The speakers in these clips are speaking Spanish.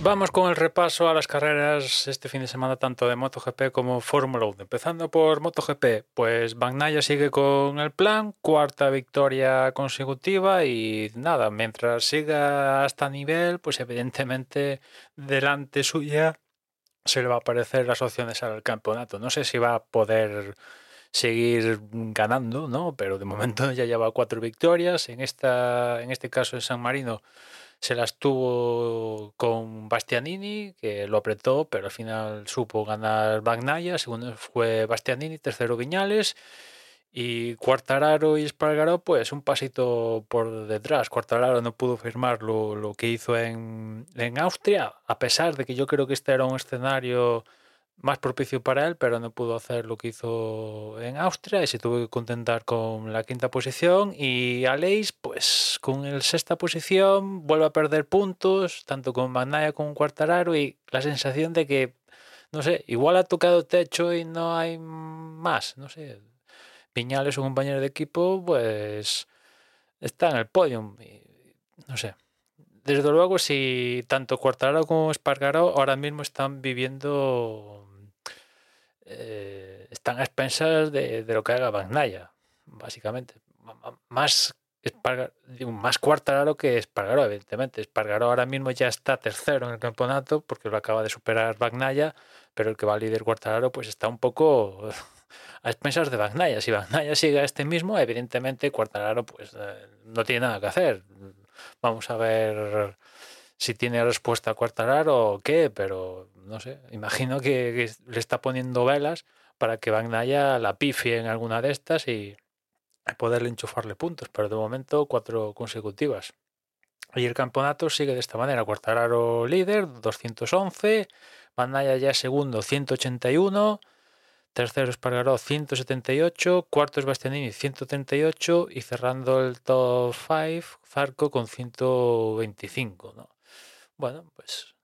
Vamos con el repaso a las carreras este fin de semana tanto de MotoGP como Fórmula 1. Empezando por MotoGP, pues Bagnaia sigue con el plan, cuarta victoria consecutiva y nada, mientras siga hasta nivel, pues evidentemente delante suya se le va a aparecer las opciones al campeonato. No sé si va a poder seguir ganando, ¿no? Pero de momento ya lleva cuatro victorias. En, esta, en este caso en San Marino se las tuvo con Bastianini, que lo apretó, pero al final supo ganar Bagnaia, segundo fue Bastianini, tercero Viñales, y Cuartararo y Espargaró, pues un pasito por detrás. Cuartararo no pudo firmar lo, lo que hizo en, en Austria, a pesar de que yo creo que este era un escenario más propicio para él, pero no pudo hacer lo que hizo en Austria y se tuvo que contentar con la quinta posición. Y Aleix, pues con el sexta posición, vuelve a perder puntos, tanto con Magnaya como con Cuartararo, y la sensación de que, no sé, igual ha tocado techo y no hay más, no sé. Piñales, su compañero de equipo, pues está en el podium. no sé. Desde luego, si tanto Cuartararo como Espargaro ahora mismo están viviendo eh, están a expensas de, de, lo que haga Bagnaya, básicamente. Más, más Cuartararo que Espargaró, evidentemente. Espargaró ahora mismo ya está tercero en el campeonato porque lo acaba de superar Bagnaya, pero el que va a líder Cuartararo pues está un poco a expensas de Bagnaya. Si Bagnaya sigue a este mismo, evidentemente Cuartararo pues eh, no tiene nada que hacer. Vamos a ver si tiene respuesta a Cuartararo o qué, pero no sé, imagino que, le está poniendo velas para que Bagnaya la pifie en alguna de estas y poderle enchufarle puntos, pero de momento cuatro consecutivas. Y el campeonato sigue de esta manera, Cuartararo líder, 211, Bagnaya ya segundo, 181, tercero Espargaró, 178, cuarto es Bastianini, 138 y cerrando el top 5, Zarco con 125. ¿no? Bueno, pues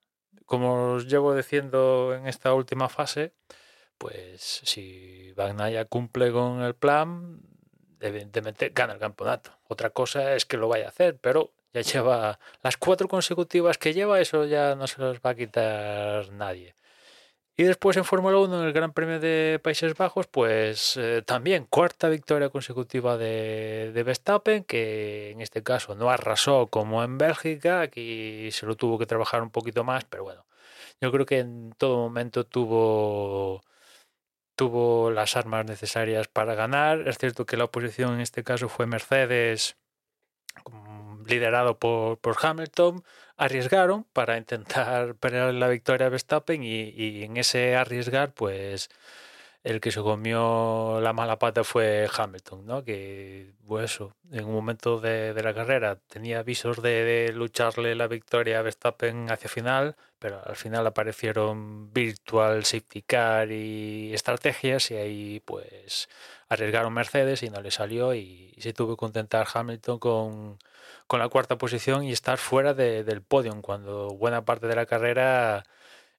como os llevo diciendo en esta última fase, pues si Bagnaya cumple con el plan, evidentemente gana el campeonato. Otra cosa es que lo vaya a hacer, pero ya lleva las cuatro consecutivas que lleva, eso ya no se los va a quitar nadie. Y después en Fórmula 1, en el Gran Premio de Países Bajos, pues eh, también cuarta victoria consecutiva de, de, Verstappen, que en este caso no arrasó como en Bélgica, aquí se lo tuvo que trabajar un poquito más, pero bueno, yo creo que en todo momento tuvo, tuvo las armas necesarias para ganar. Es cierto que la oposición en este caso fue Mercedes, liderado por, por Hamilton, arriesgaron para intentar pelear la victoria a Verstappen y, y, en ese arriesgar, pues el que se comió la mala pata fue Hamilton, ¿no? Que, pues en un momento de, la carrera tenía visos de, lucharle la victoria a Verstappen hacia final, pero al final aparecieron virtual safety car y estrategias y ahí pues arriesgaron Mercedes y no le salió y, se tuvo que contentar Hamilton con con la cuarta posición y estar fuera de, del podio cuando buena parte de la carrera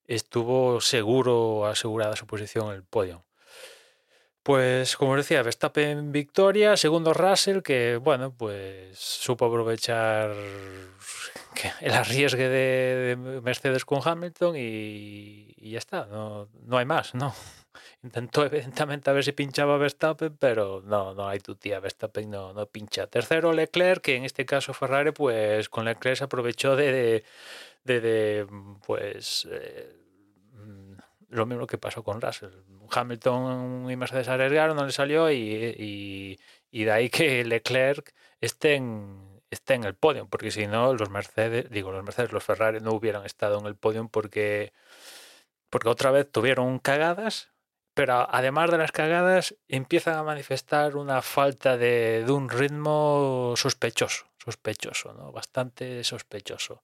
estuvo seguro, asegurada su posición en el podio. Pues como decía, Verstappen victoria, segundo Russell, que bueno, pues supo aprovechar el arriesgue de, Mercedes con Hamilton y, ya está, no, no hay más, ¿no? Intentó evidentemente a ver si pinchaba Verstappen, pero no, no hay tu tía, Verstappen no, no pincha. Tercero Leclerc, que en este caso Ferrari, pues con Leclerc se aprovechó de, de, pues... Eh, lo mismo que pasó con Russell. Hamilton y Mercedes arriesgaron, no le salió y, de ahí que Leclerc esté en, esté en el podio, porque si no, los Mercedes, digo, los Mercedes, los Ferrari no hubieran estado en el podio porque, porque otra vez tuvieron cagadas, pero además de las cagadas empiezan a manifestar una falta de, de un ritmo sospechoso, sospechoso, ¿no? bastante sospechoso.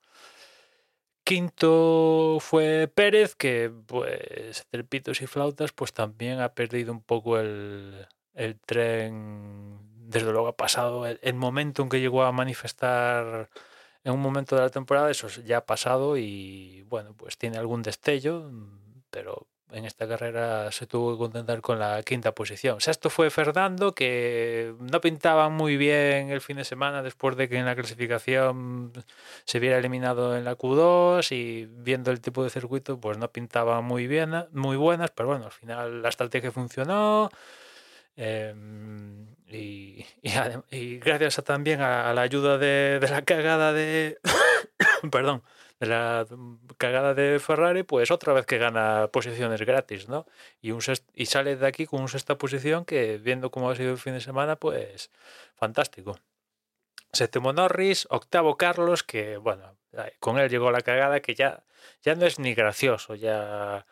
Quinto fue Pérez, que pues trepitos y flautas, pues también ha perdido un poco el, tren. Desde luego ha pasado el, momento en que llegó a manifestar en un momento de la temporada, eso ya ha pasado y bueno, pues tiene algún destello, pero en esta carrera se tuvo que contentar con la quinta posición. Sexto fue Fernando, que no pintaba muy bien el fin de semana después de que en la clasificación se viera eliminado en la Q2 y viendo el tipo de circuito, pues no pintaba muy bien, muy buenas, pero bueno, al final la estrategia funcionó. Em, y, gracias también a, la ayuda de, de la cagada de perdón la cagada de Ferrari, pues otra vez que gana posiciones gratis, ¿no? Y, un y sale de aquí con una sexta posición que, viendo cómo ha sido el fin de semana, pues fantástico. Séptimo Norris, octavo Carlos, que bueno, con él llegó la cagada que ya, ya no es ni gracioso, ya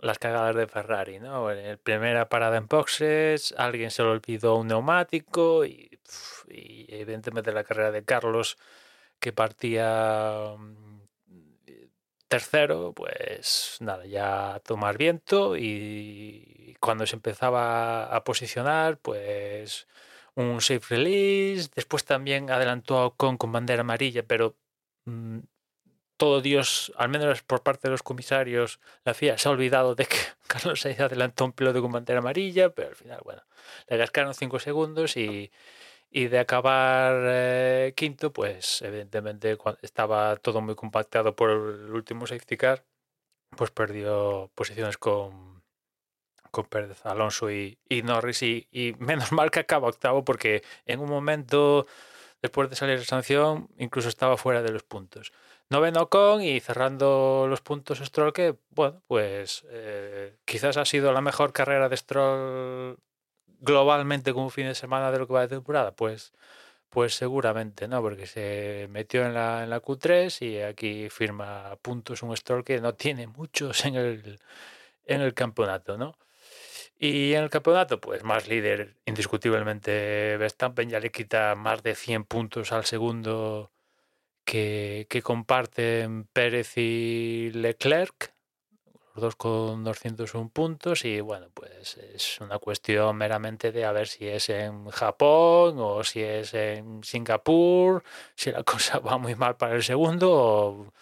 las cagadas de Ferrari, ¿no? En la primera parada en boxes, alguien se le olvidó un neumático y, y evidentemente la carrera de Carlos que partía tercero, pues nada, ya tomar viento y cuando se empezaba a posicionar, pues un safe release, después también adelantó con, con bandera amarilla, pero mm, todo Dios, al menos por parte de los comisarios, la FIA se ha olvidado de que Carlos Sainz adelantó un piloto con bandera amarilla, pero al final, bueno, le cascaron cinco segundos y, y de acabar eh, quinto, pues evidentemente estaba todo muy compactado por el último safety car, pues perdió posiciones con, con Pérez, Alonso y, Norris y, menos mal que acaba octavo porque en un momento después de salir de sanción incluso estaba fuera de los puntos. Noveno con y cerrando los puntos Stroll que, bueno, pues eh, quizás ha sido la mejor carrera de Stroll globalmente como fin de semana de lo que va de temporada? Pues, pues seguramente, ¿no? Porque se metió en la, en la Q3 y aquí firma puntos un store que no tiene muchos en el, en el campeonato, ¿no? Y en el campeonato, pues más líder indiscutiblemente Verstappen ya le quita más de 100 puntos al segundo que, que comparten Pérez y Leclerc dos con 201 puntos y bueno, pues es una cuestión meramente de a ver si es en Japón o si es en Singapur, si la cosa va muy mal para el segundo o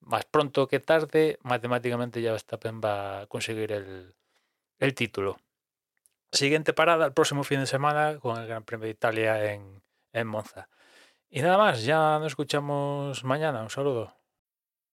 más pronto que tarde, matemáticamente ya Verstappen va a conseguir el, el título. Siguiente parada el próximo fin de semana con el Gran Premio de Italia en, en Monza. Y nada más, ya nos escuchamos mañana. Un saludo.